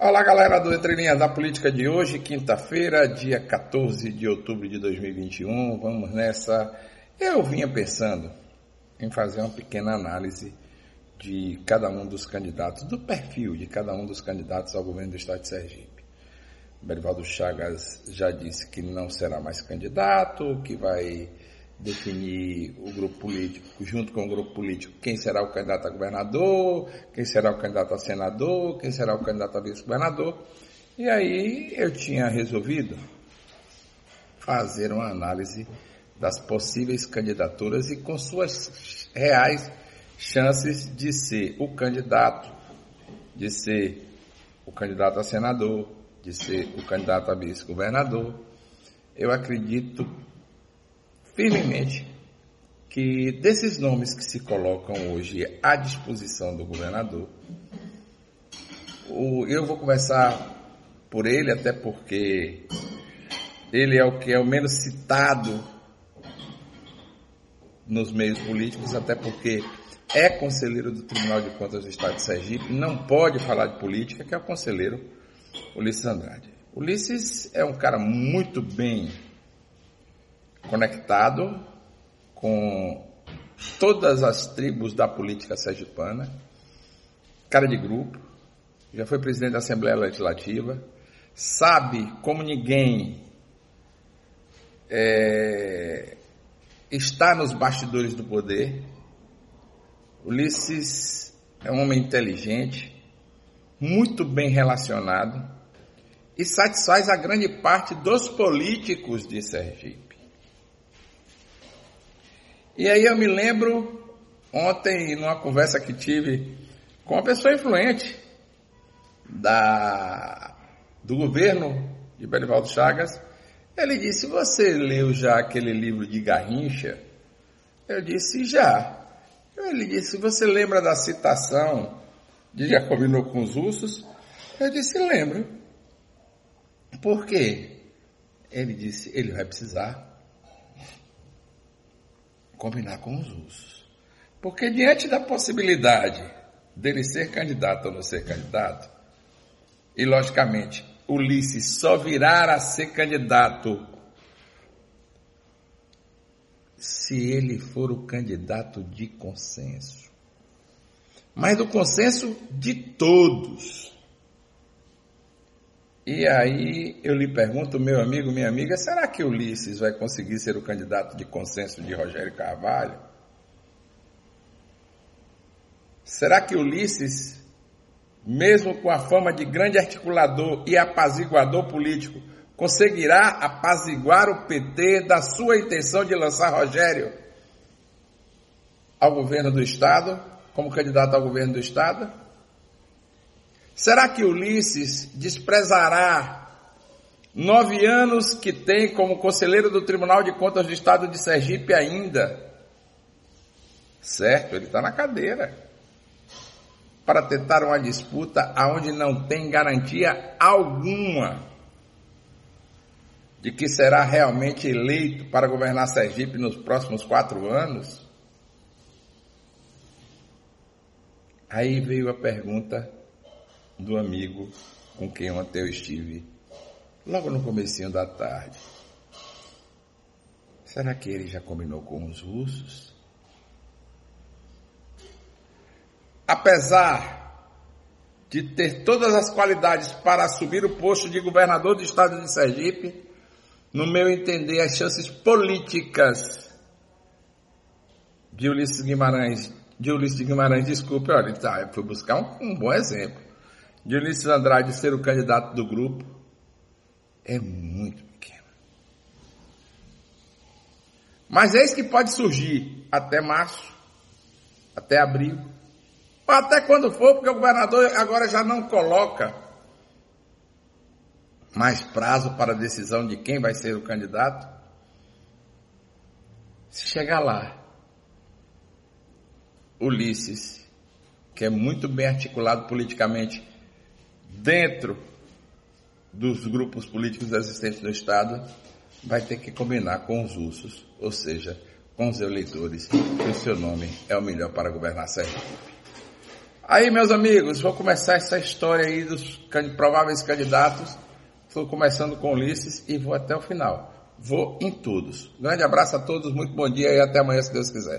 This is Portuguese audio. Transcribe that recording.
Olá, galera do Entre Linhas da Política de hoje, quinta-feira, dia 14 de outubro de 2021. Vamos nessa. Eu vinha pensando em fazer uma pequena análise de cada um dos candidatos, do perfil de cada um dos candidatos ao governo do estado de Sergipe. Berivaldo Chagas já disse que não será mais candidato, que vai definir o grupo político, junto com o grupo político, quem será o candidato a governador, quem será o candidato a senador, quem será o candidato a vice-governador. E aí eu tinha resolvido fazer uma análise das possíveis candidaturas e com suas reais chances de ser o candidato, de ser o candidato a senador, de ser o candidato a vice-governador. Eu acredito firmemente que desses nomes que se colocam hoje à disposição do governador, eu vou começar por ele, até porque ele é o que é o menos citado nos meios políticos, até porque é conselheiro do Tribunal de Contas do Estado de Sergipe, não pode falar de política, que é o conselheiro Ulisses Andrade. Ulisses é um cara muito bem conectado com todas as tribos da política sergipana, cara de grupo, já foi presidente da Assembleia Legislativa, sabe como ninguém é, está nos bastidores do poder. Ulisses é um homem inteligente, muito bem relacionado e satisfaz a grande parte dos políticos de Sergipe. E aí eu me lembro ontem, numa conversa que tive com uma pessoa influente da, do governo de Belivaldo Chagas, ele disse: Você leu já aquele livro de Garrincha? Eu disse: Já. Ele disse: Você lembra da citação de Já combinou com os ursos? Eu disse: Lembro. Por quê? Ele disse: Ele vai precisar combinar com os ursos. Porque diante da possibilidade dele ser candidato ou não ser candidato, e logicamente Ulisses só virá a ser candidato se ele for o candidato de consenso. Mas do consenso de todos. E aí eu lhe pergunto, meu amigo, minha amiga, será que Ulisses vai conseguir ser o candidato de consenso de Rogério Carvalho? Será que Ulisses, mesmo com a fama de grande articulador e apaziguador político, conseguirá apaziguar o PT da sua intenção de lançar Rogério ao governo do Estado, como candidato ao governo do Estado? Será que Ulisses desprezará nove anos que tem como conselheiro do Tribunal de Contas do Estado de Sergipe ainda? Certo, ele está na cadeira. Para tentar uma disputa aonde não tem garantia alguma de que será realmente eleito para governar Sergipe nos próximos quatro anos? Aí veio a pergunta do amigo com quem ontem eu estive, logo no comecinho da tarde. Será que ele já combinou com os russos? Apesar de ter todas as qualidades para assumir o posto de governador do estado de Sergipe, no meu entender, as chances políticas de Ulisses Guimarães, de Ulisses Guimarães, desculpe, olha, tá, eu fui buscar um, um bom exemplo de Ulisses Andrade ser o candidato do grupo é muito pequena. Mas isso que pode surgir até março, até abril, ou até quando for, porque o governador agora já não coloca mais prazo para a decisão de quem vai ser o candidato. Se chegar lá, Ulisses, que é muito bem articulado politicamente, dentro dos grupos políticos existentes no Estado, vai ter que combinar com os ursos, ou seja, com os eleitores, que o seu nome é o melhor para governar Sergipe. Aí, meus amigos, vou começar essa história aí dos prováveis candidatos. Estou começando com Ulisses e vou até o final. Vou em todos. Grande abraço a todos, muito bom dia e até amanhã, se Deus quiser.